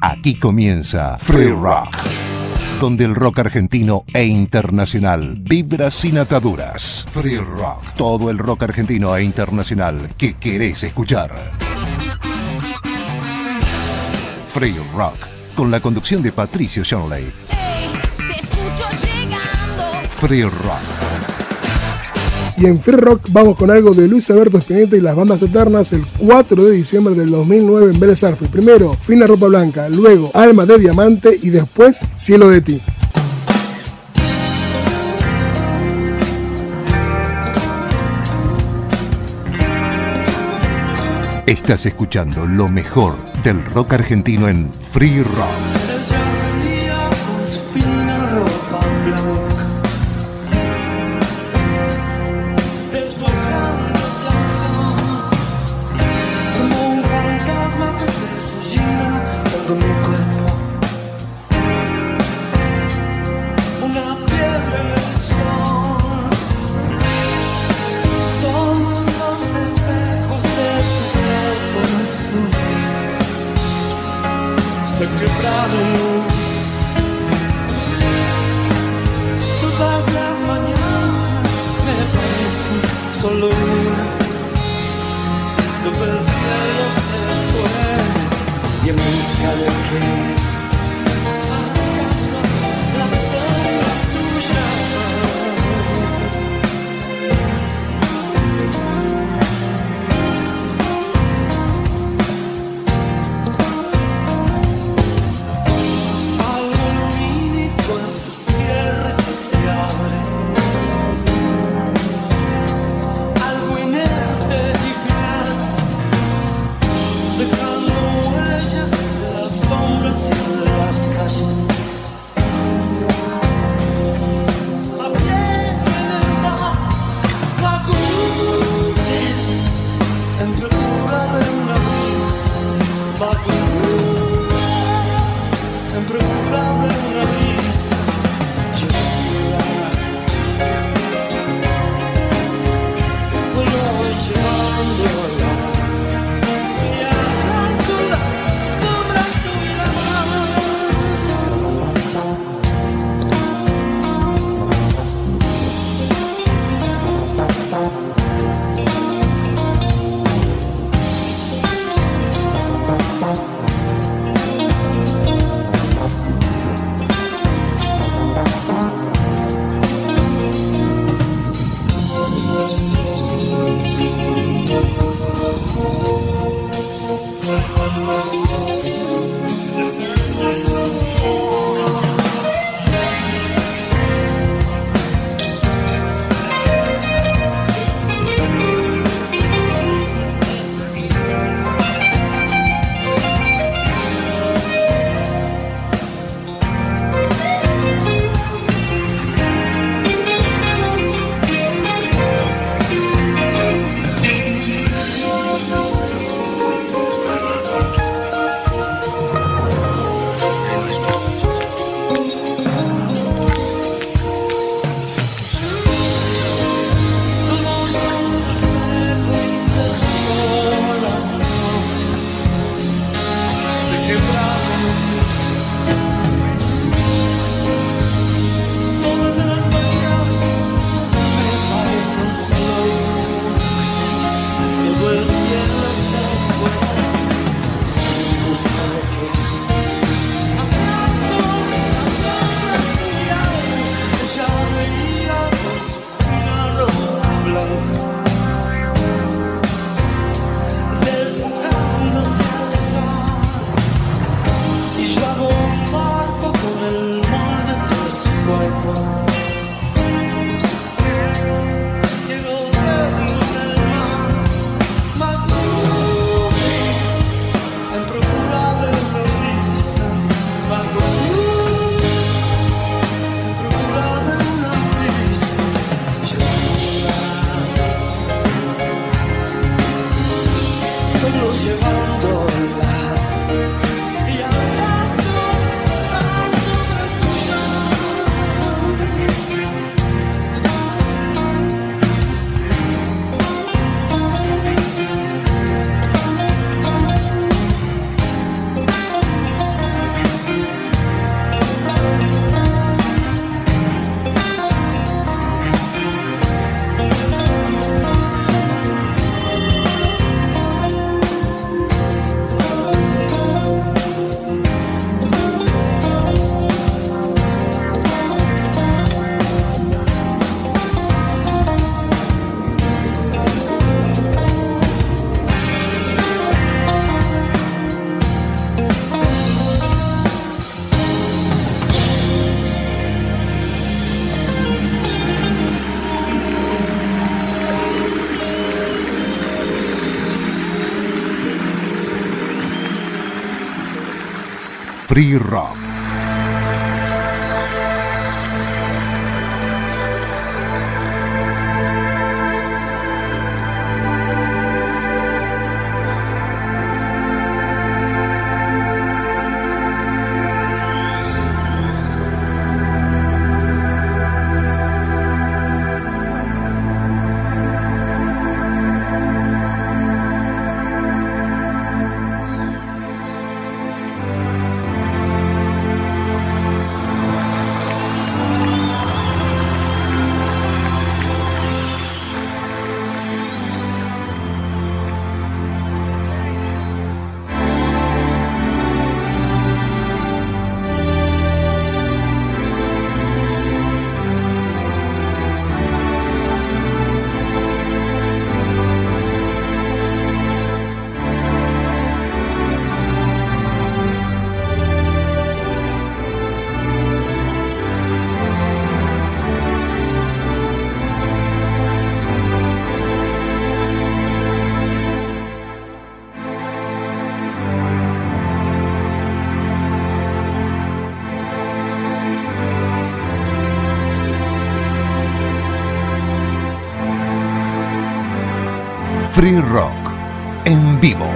Aquí comienza Free Rock, donde el rock argentino e internacional vibra sin ataduras. Free Rock, todo el rock argentino e internacional que querés escuchar. Free Rock, con la conducción de Patricio Shanley. Free Rock. Y en Free Rock vamos con algo de Luis Alberto Spinetta y las bandas eternas el 4 de diciembre del 2009 en Vélez. Primero, Fina Ropa Blanca, luego Alma de Diamante y después Cielo de Ti. Estás escuchando lo mejor del rock argentino en Free Rock. Free Rock. Free Rock en vivo.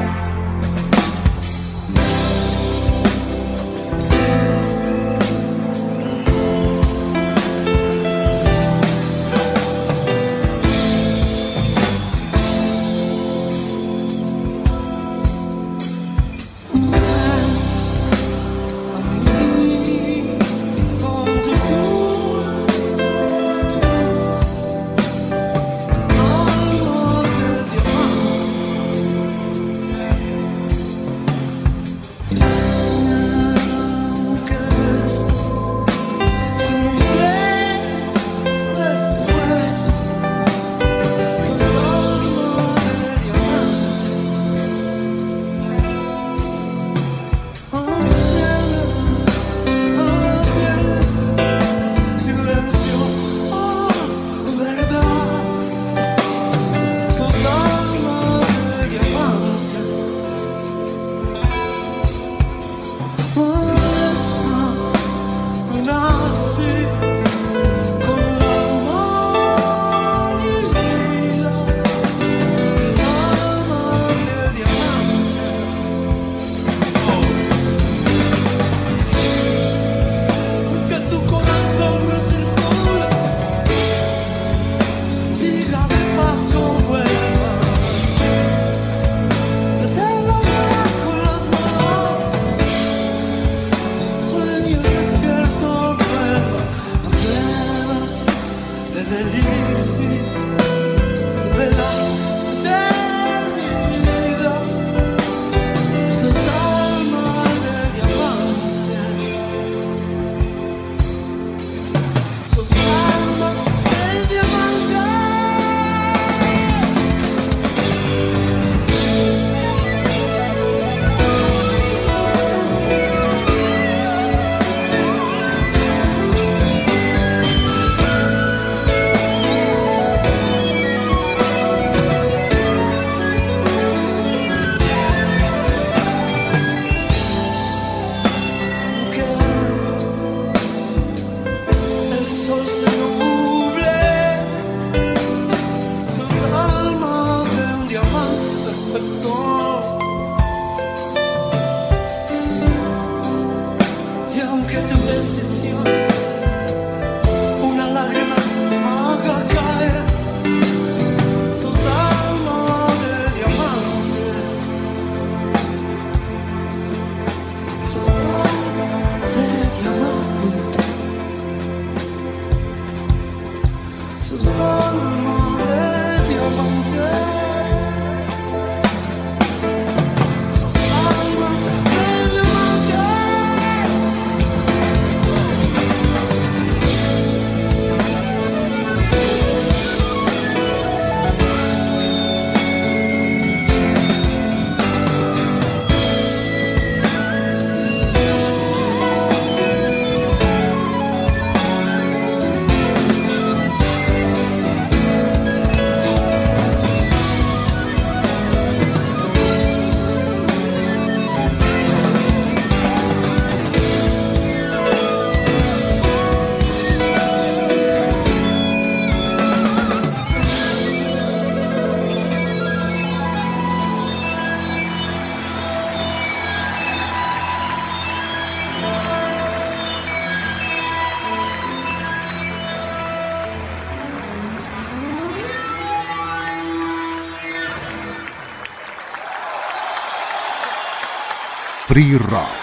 Free Rock.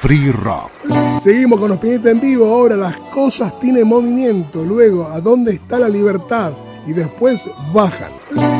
Free Rock. Seguimos con los pinetes en vivo. Ahora las cosas tienen movimiento. Luego, ¿a dónde está la libertad? Y después bajan.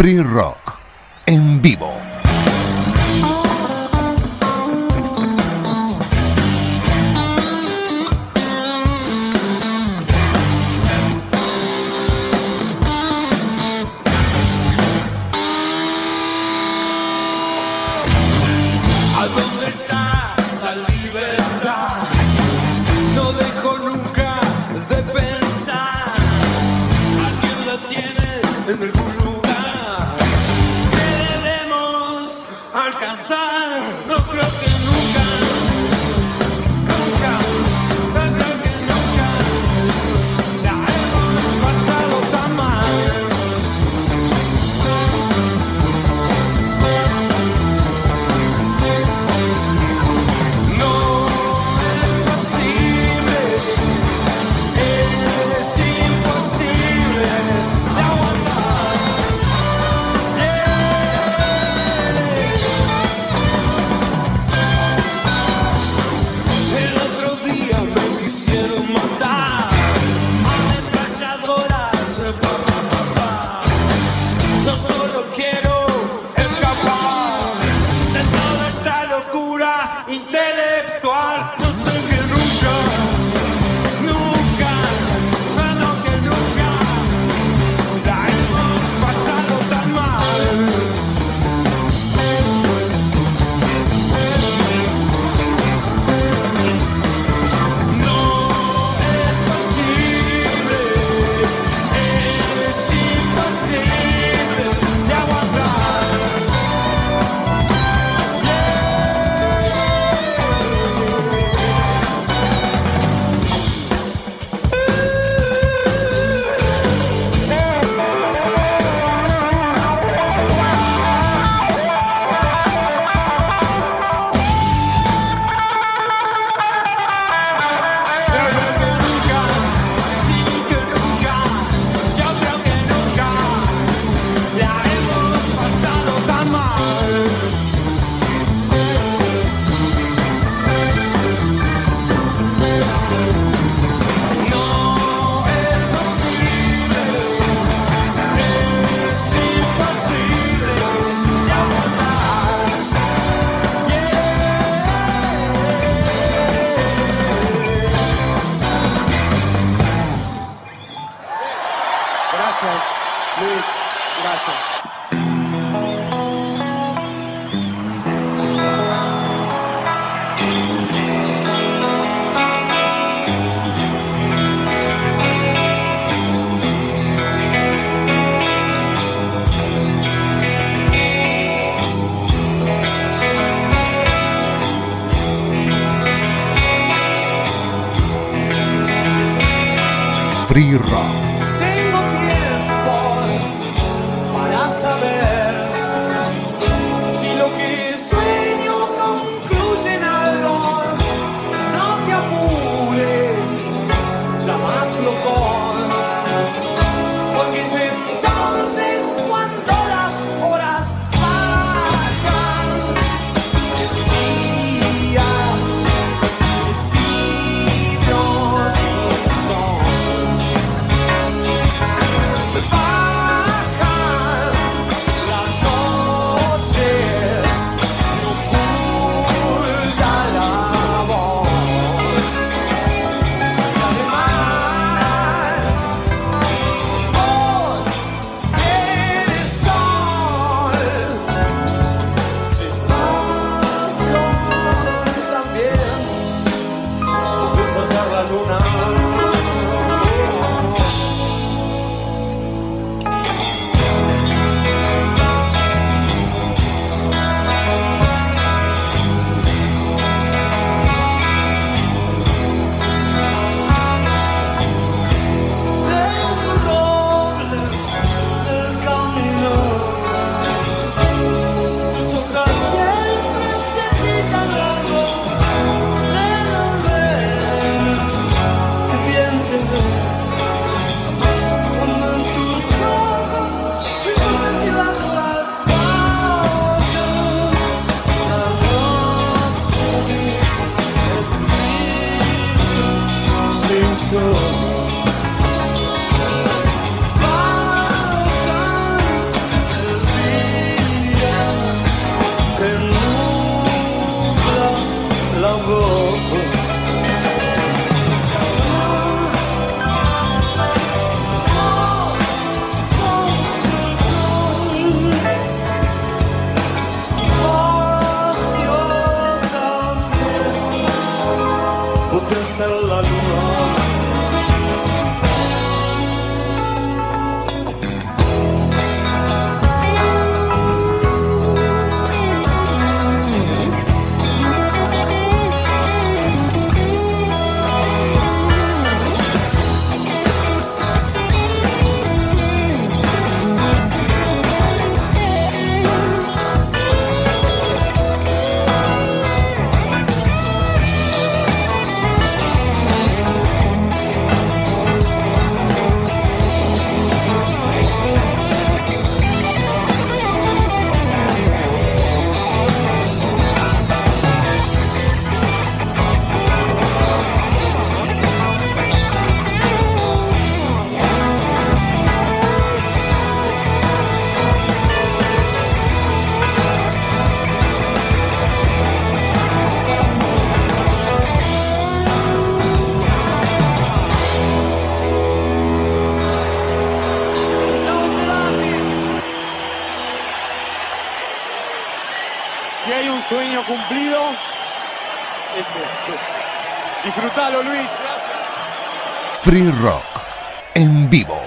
Free Rock en vivo. Free Rock en vivo.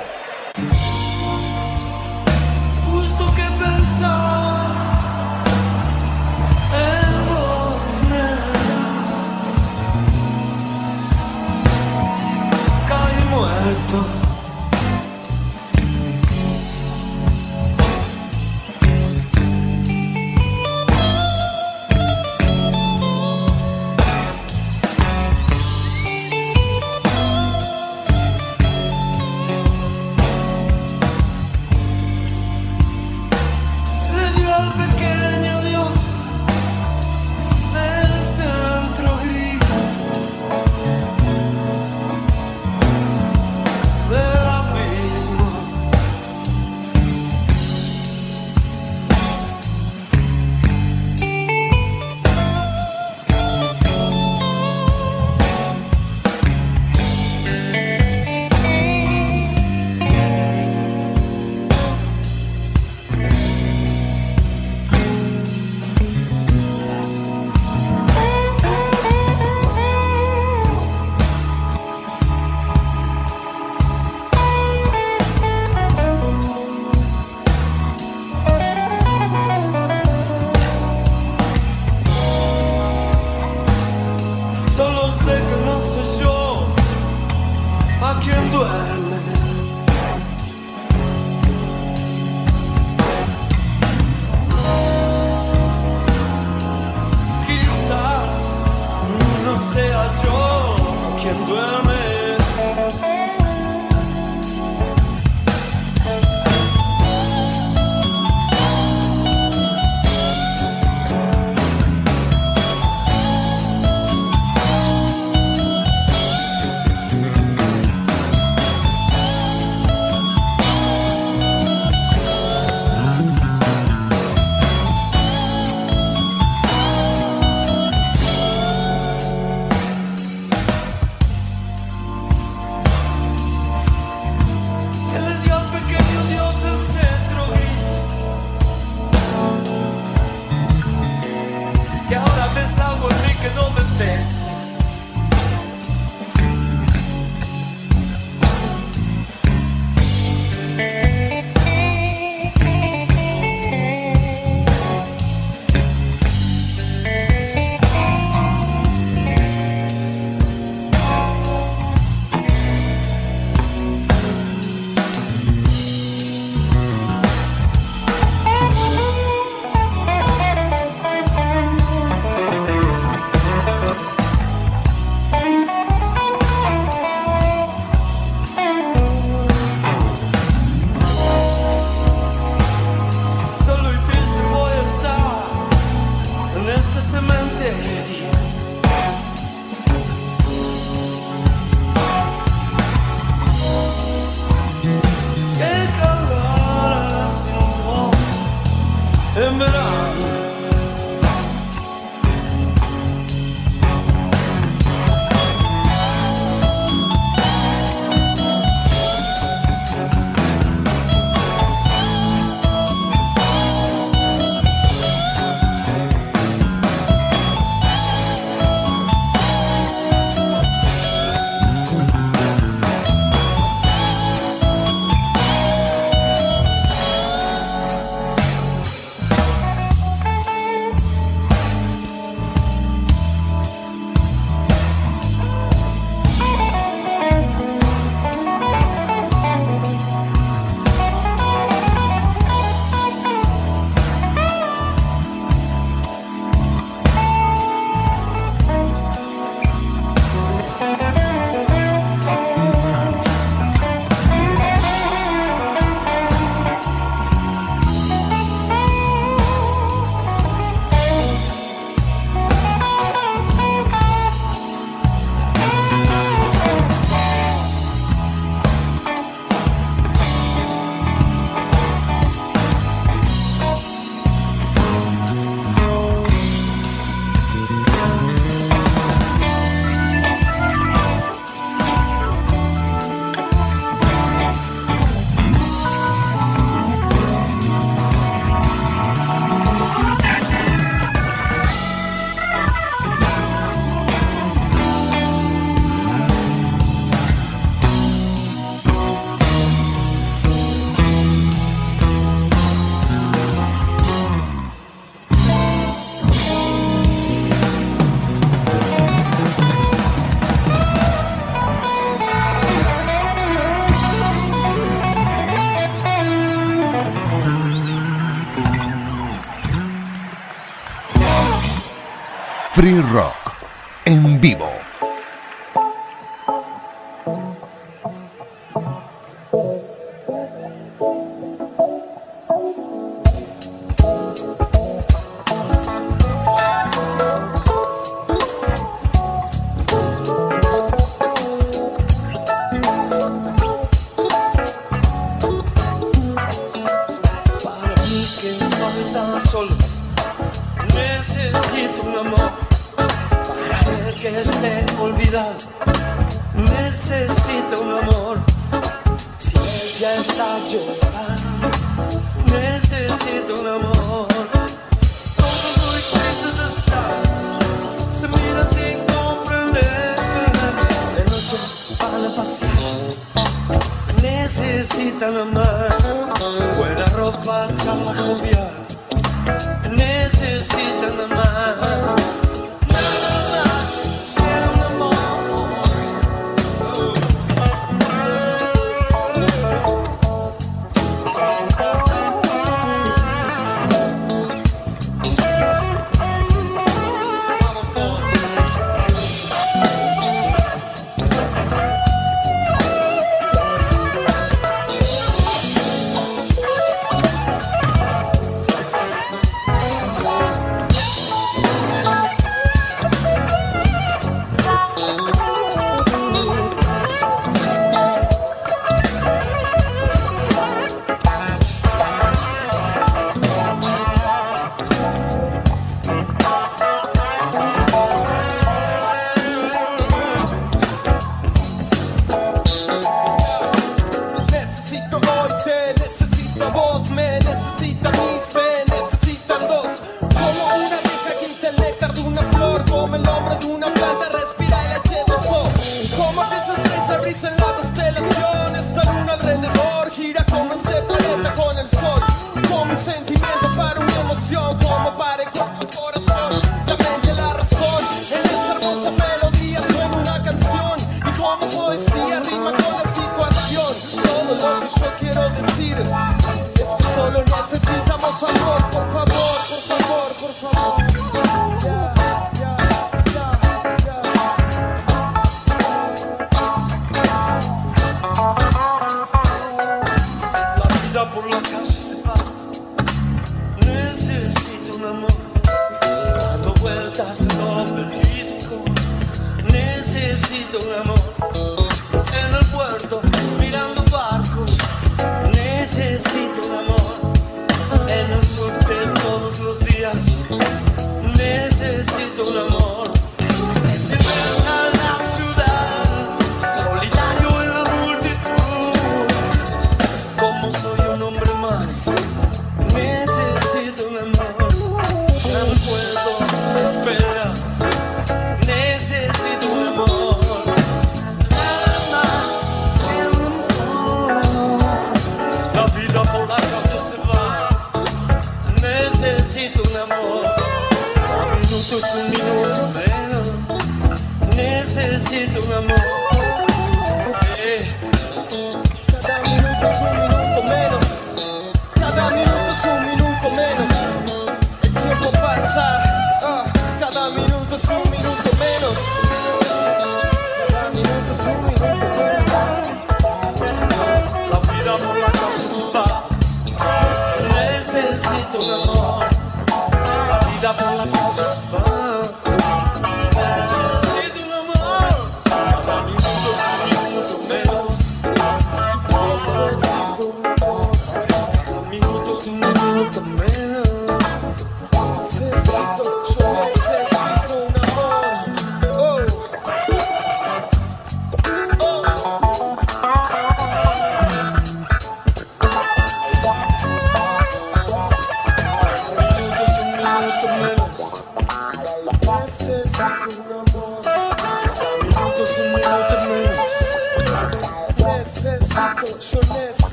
Free Rock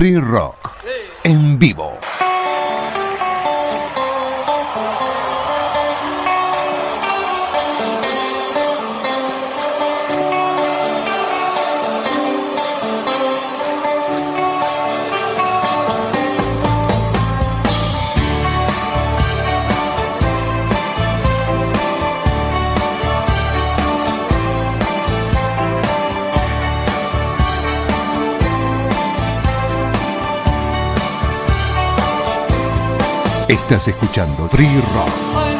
Free Rock en vivo. Estás escuchando Free Rock.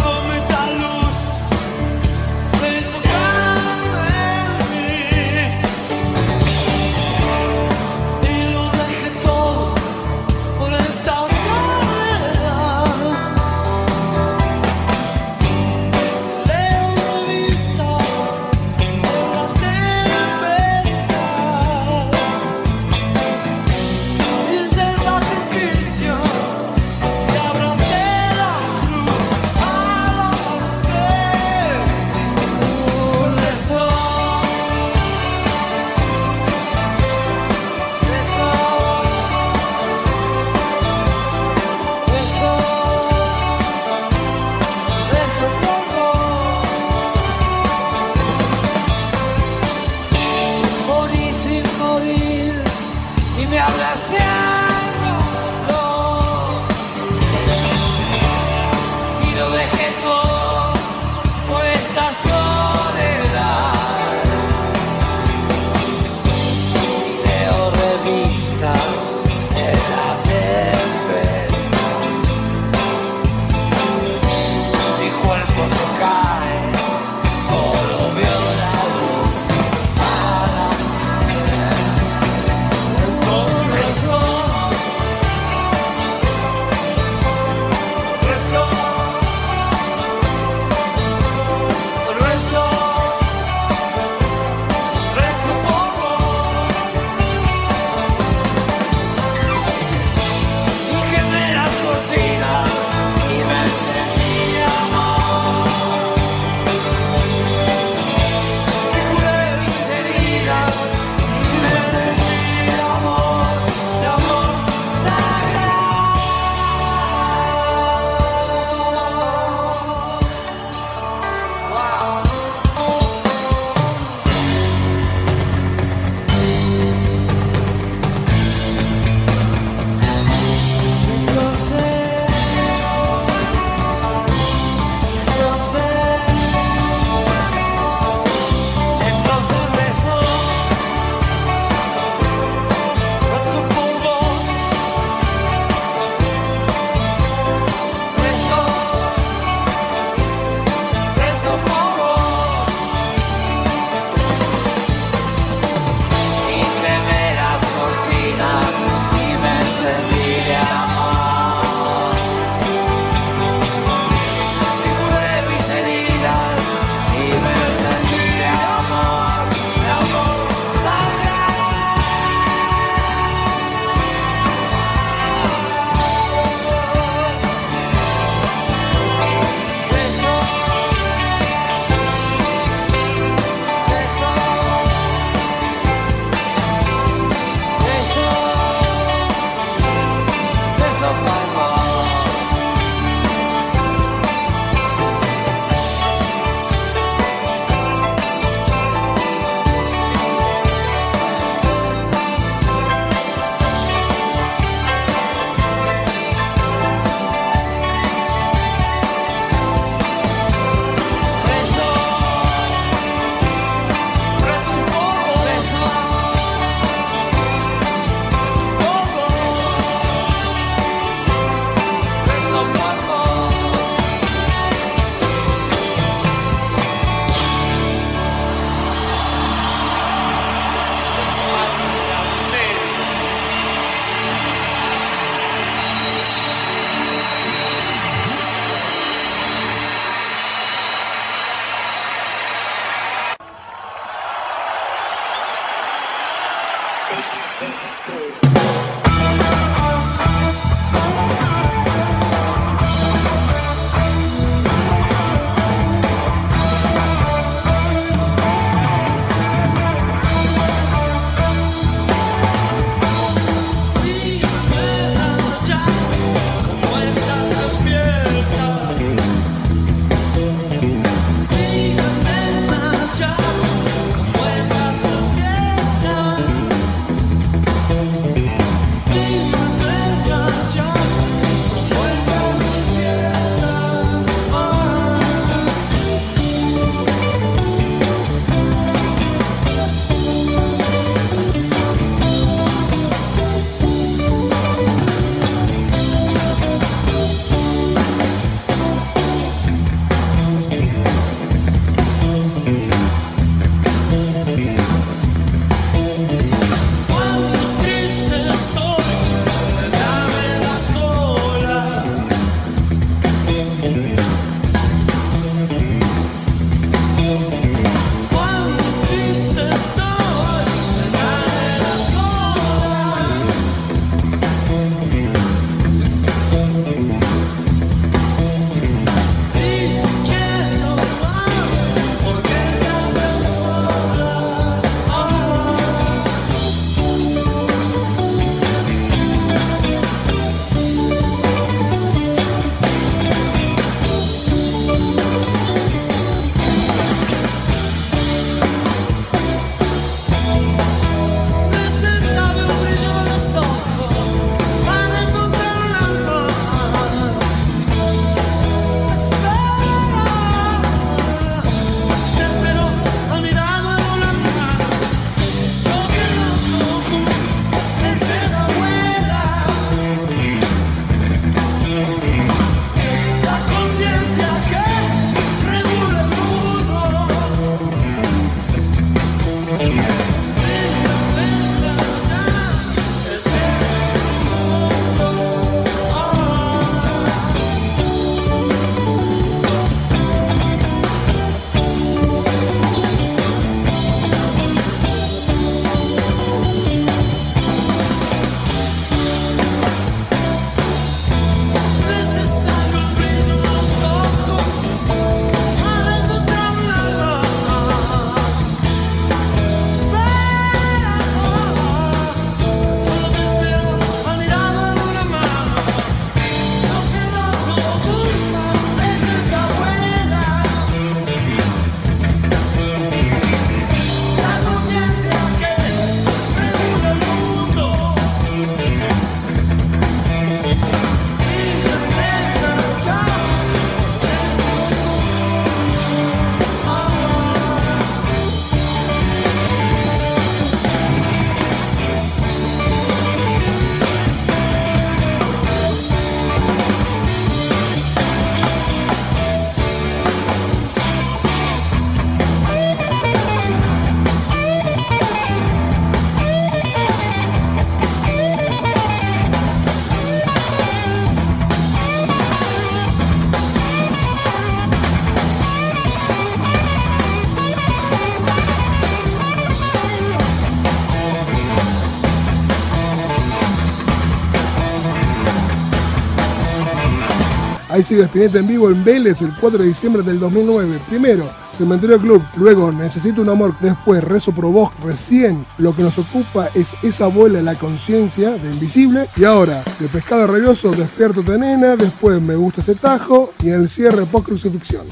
Ahí sigue Spinetta en vivo en Vélez el 4 de diciembre del 2009. Primero, Cementerio Club, luego Necesito un amor, después Rezo por vos, recién lo que nos ocupa es esa bola la conciencia de Invisible y ahora de Pescado Rabioso, Despierto de Nena, después Me gusta ese tajo y en el cierre post crucifixión.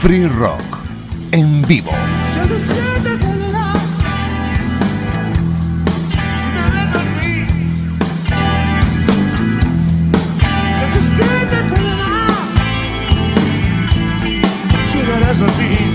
Free Rock en vivo. Free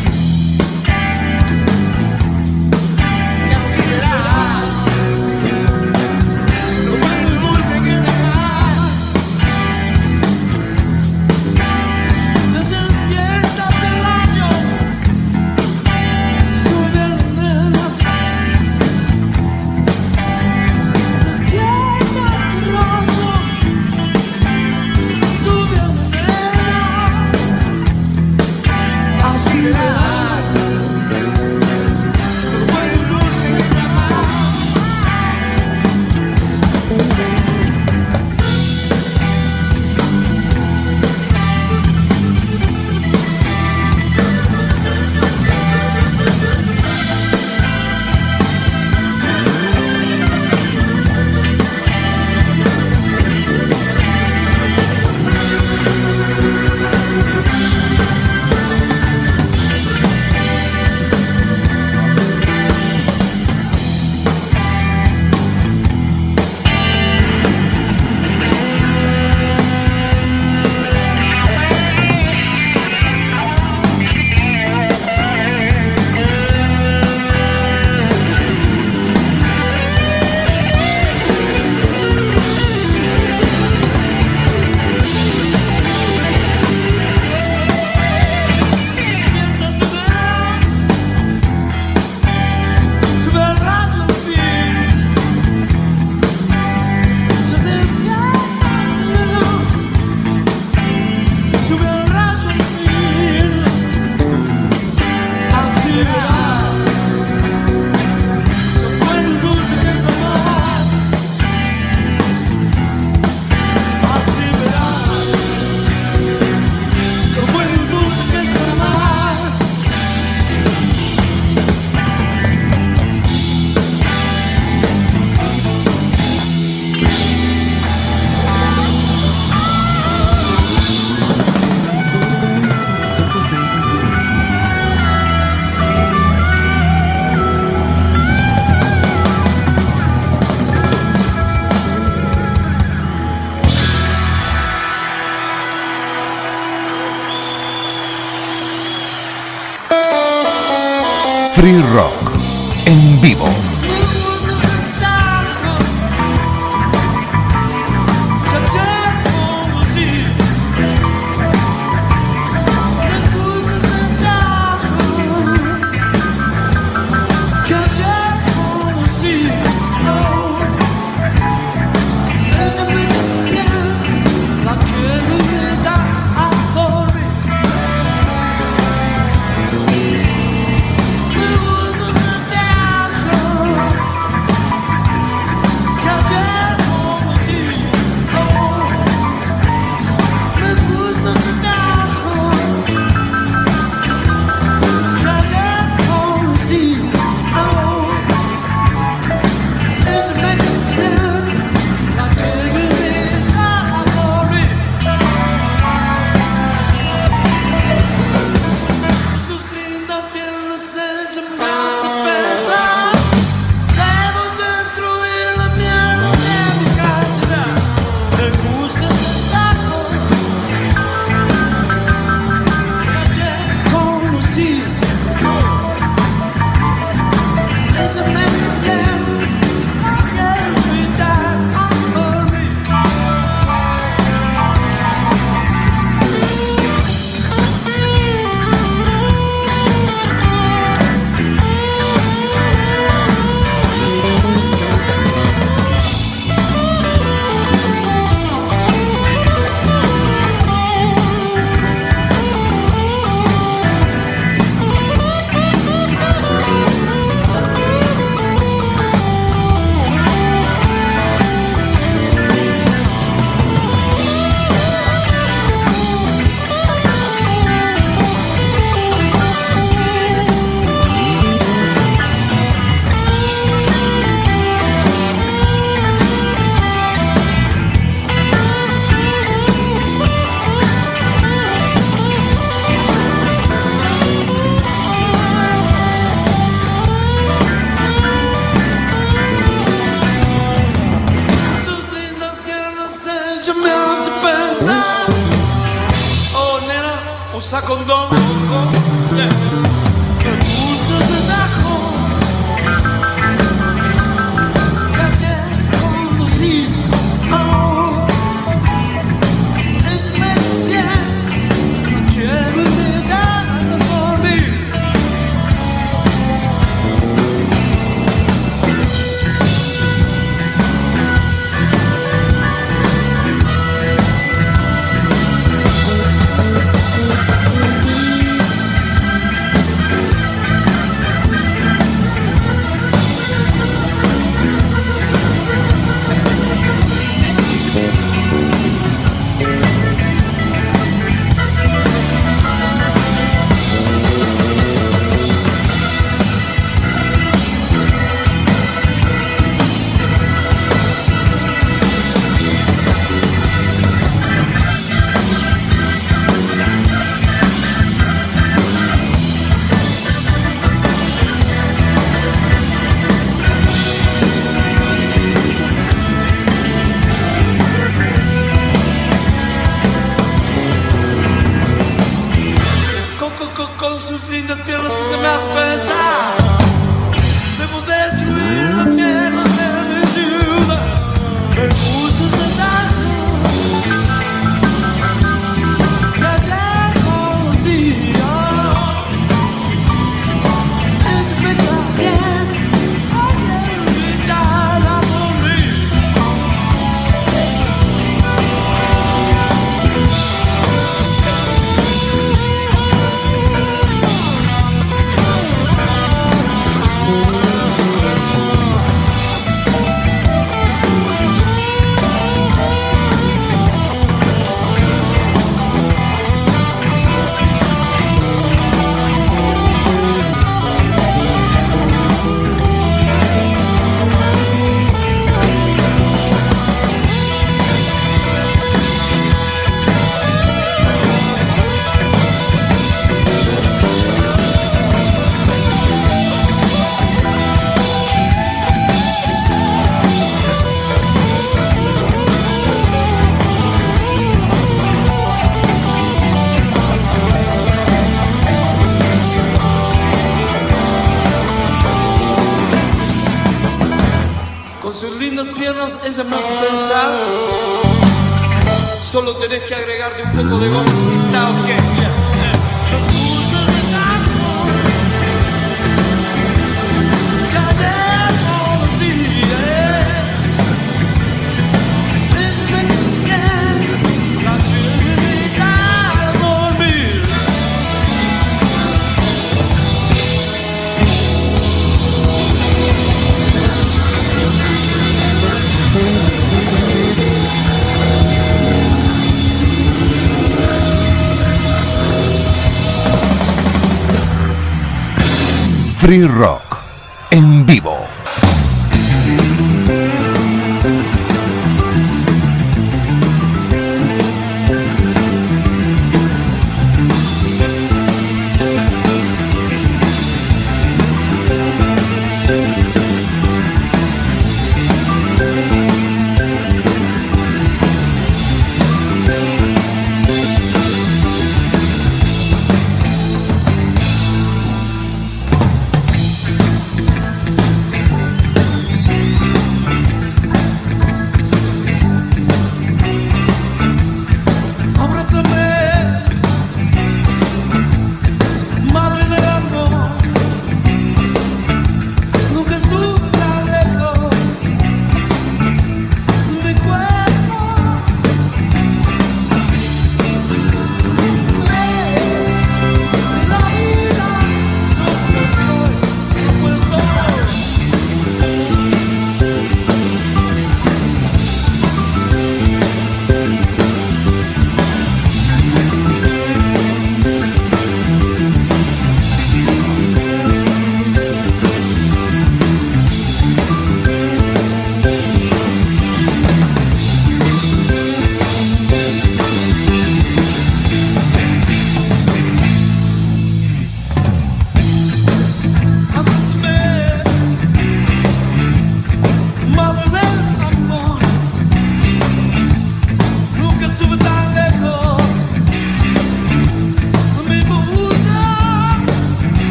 más pensar, solo tenés que agregarle un poco de goma si está o qué. Free Rock en vivo.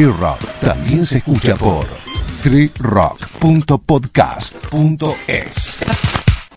Free Rock también se escucha por freerock.podcast.es.